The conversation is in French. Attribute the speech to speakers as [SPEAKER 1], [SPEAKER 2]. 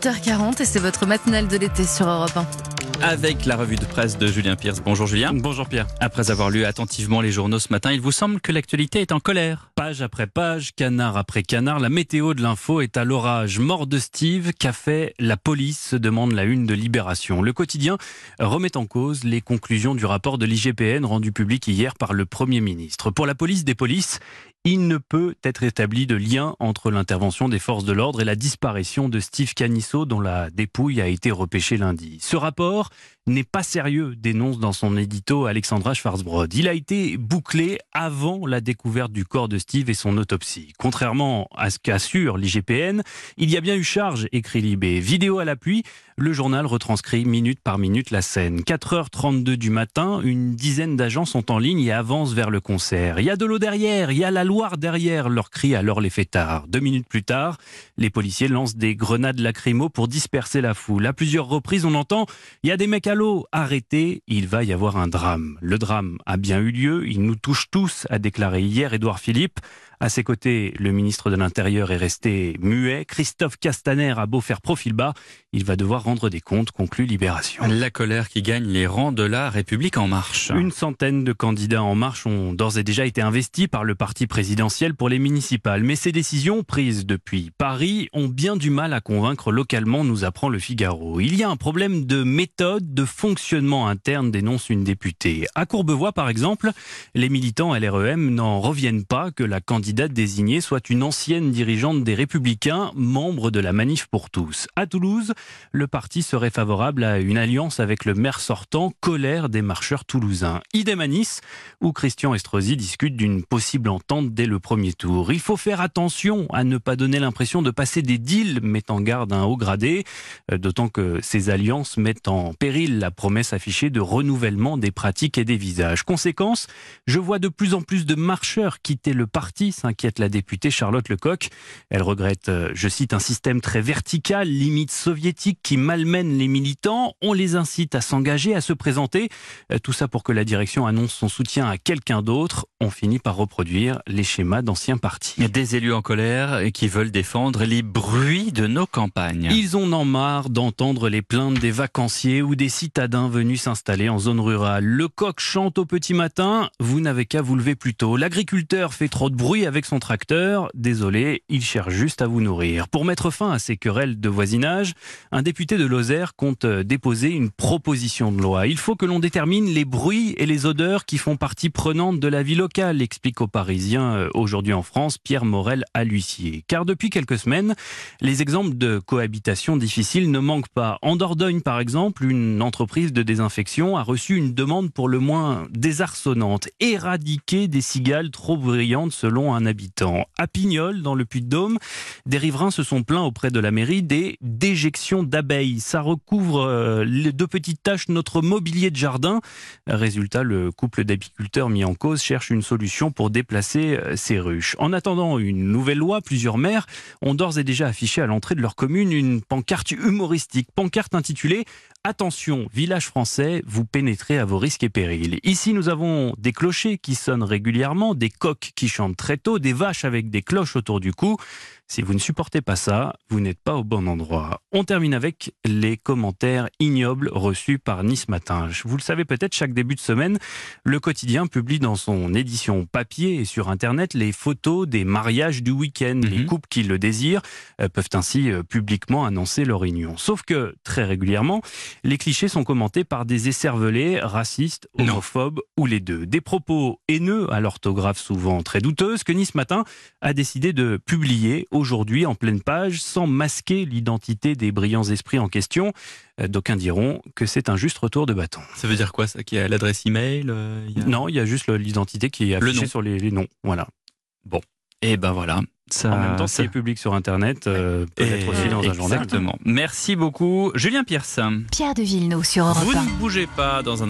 [SPEAKER 1] 8h40 et c'est votre matinale de l'été sur Europe 1.
[SPEAKER 2] Avec la revue de presse de Julien Pierce. Bonjour Julien.
[SPEAKER 3] Bonjour Pierre.
[SPEAKER 2] Après avoir lu attentivement les journaux ce matin, il vous semble que l'actualité est en colère
[SPEAKER 3] Page après page, canard après canard, la météo de l'info est à l'orage. Mort de Steve, qu'a fait la police se demande la une de Libération. Le quotidien remet en cause les conclusions du rapport de l'IGPN rendu public hier par le Premier ministre. Pour la police des polices, il ne peut être établi de lien entre l'intervention des forces de l'ordre et la disparition de Steve Canisso dont la dépouille a été repêchée lundi. Ce rapport n'est pas sérieux, dénonce dans son édito Alexandra Schwarzbrod. Il a été bouclé avant la découverte du corps de Steve et son autopsie. Contrairement à ce qu'assure l'IGPN, il y a bien eu charge, écrit Libé. Vidéo à l'appui, le journal retranscrit minute par minute la scène. 4h32 du matin, une dizaine d'agents sont en ligne et avancent vers le concert. Il y a de l'eau derrière, il y a la Loire derrière, leur cri alors les fêtards. Deux minutes plus tard, les policiers lancent des grenades lacrymo pour disperser la foule. À plusieurs reprises, on entend il y a des mecs l'eau, arrêtez, il va y avoir un drame. Le drame a bien eu lieu, il nous touche tous, a déclaré hier Édouard Philippe. À ses côtés, le ministre de l'Intérieur est resté muet. Christophe Castaner a beau faire profil bas, il va devoir rendre des comptes, conclut Libération.
[SPEAKER 2] La colère qui gagne les rangs de la République en marche.
[SPEAKER 3] Une centaine de candidats en marche ont d'ores et déjà été investis par le parti présidentiel pour les municipales. Mais ces décisions, prises depuis Paris, ont bien du mal à convaincre localement, nous apprend le Figaro. Il y a un problème de méthode, de fonctionnement interne, dénonce une députée. À Courbevoie, par exemple, les militants LREM n'en reviennent pas que la candidate désignée soit une ancienne dirigeante des Républicains, membre de la Manif pour tous. À Toulouse, le parti serait favorable à une alliance avec le maire sortant, colère des marcheurs toulousains. Idem à Nice, où Christian Estrosi discute d'une possible entente dès le premier tour. Il faut faire attention à ne pas donner l'impression de passer des deals, met en garde un haut gradé, euh, d'autant que ces alliances mettent en péril la promesse affichée de renouvellement des pratiques et des visages. Conséquence, je vois de plus en plus de marcheurs quitter le parti s'inquiète la députée Charlotte Lecoq. Elle regrette, euh, je cite, un système très vertical, limite soviétique, qui malmène les militants. On les incite à s'engager, à se présenter. Euh, tout ça pour que la direction annonce son soutien à quelqu'un d'autre. On finit par reproduire les schémas d'anciens partis.
[SPEAKER 2] Des élus en colère et qui veulent défendre les bruits de nos campagnes.
[SPEAKER 3] Ils en ont marre d'entendre les plaintes des vacanciers ou des citadins venus s'installer en zone rurale. Le coq chante au petit matin, vous n'avez qu'à vous lever plus tôt. L'agriculteur fait trop de bruit avec son tracteur. Désolé, il cherche juste à vous nourrir. Pour mettre fin à ces querelles de voisinage, un député de Lozère compte déposer une proposition de loi. Il faut que l'on détermine les bruits et les odeurs qui font partie prenante de la vie locale, explique aux Parisiens euh, aujourd'hui en France Pierre Morel à l'huissier. Car depuis quelques semaines, les exemples de cohabitation difficile ne manquent pas. En Dordogne, par exemple, une entreprise de désinfection a reçu une demande pour le moins désarçonnante. Éradiquer des cigales trop brillantes selon un habitant. À Pignol, dans le Puy-de-Dôme, des riverains se sont plaints auprès de la mairie des déjections d'abeilles. Ça recouvre euh, les deux petites taches notre mobilier de jardin. Résultat, le couple d'apiculteurs mis en cause cherche une solution pour déplacer euh, ces ruches. En attendant une nouvelle loi, plusieurs maires ont d'ores et déjà affiché à l'entrée de leur commune une pancarte humoristique, pancarte intitulée Attention, village français, vous pénétrez à vos risques et périls. Ici, nous avons des clochers qui sonnent régulièrement, des coqs qui chantent très tôt, des vaches avec des cloches autour du cou. Si vous ne supportez pas ça, vous n'êtes pas au bon endroit. On termine avec les commentaires ignobles reçus par Nice Matin. Vous le savez peut-être, chaque début de semaine, le quotidien publie dans son édition papier et sur Internet les photos des mariages du week-end. Les mhm. couples qui le désirent euh, peuvent ainsi euh, publiquement annoncer leur union. Sauf que, très régulièrement, les clichés sont commentés par des écervelés racistes, homophobes ou les deux. Des propos haineux, à l'orthographe souvent très douteuse, que Nice Matin a décidé de publier aujourd'hui en pleine page sans masquer l'identité des brillants esprits en question. Euh, d'aucuns diront que c'est un juste retour de bâton.
[SPEAKER 2] Ça veut dire quoi ça Qu'il y a l'adresse email euh,
[SPEAKER 3] Non, il y a juste l'identité qui est affichée sur les, noms. Voilà.
[SPEAKER 2] Bon. Et eh ben voilà.
[SPEAKER 3] Ça, en même temps, c'est public sur Internet, euh, peut-être aussi dans un journal.
[SPEAKER 2] Exactement. Merci beaucoup, Julien Pierce.
[SPEAKER 1] Pierre de Villeneuve sur Europe
[SPEAKER 2] Vous ne bougez pas dans un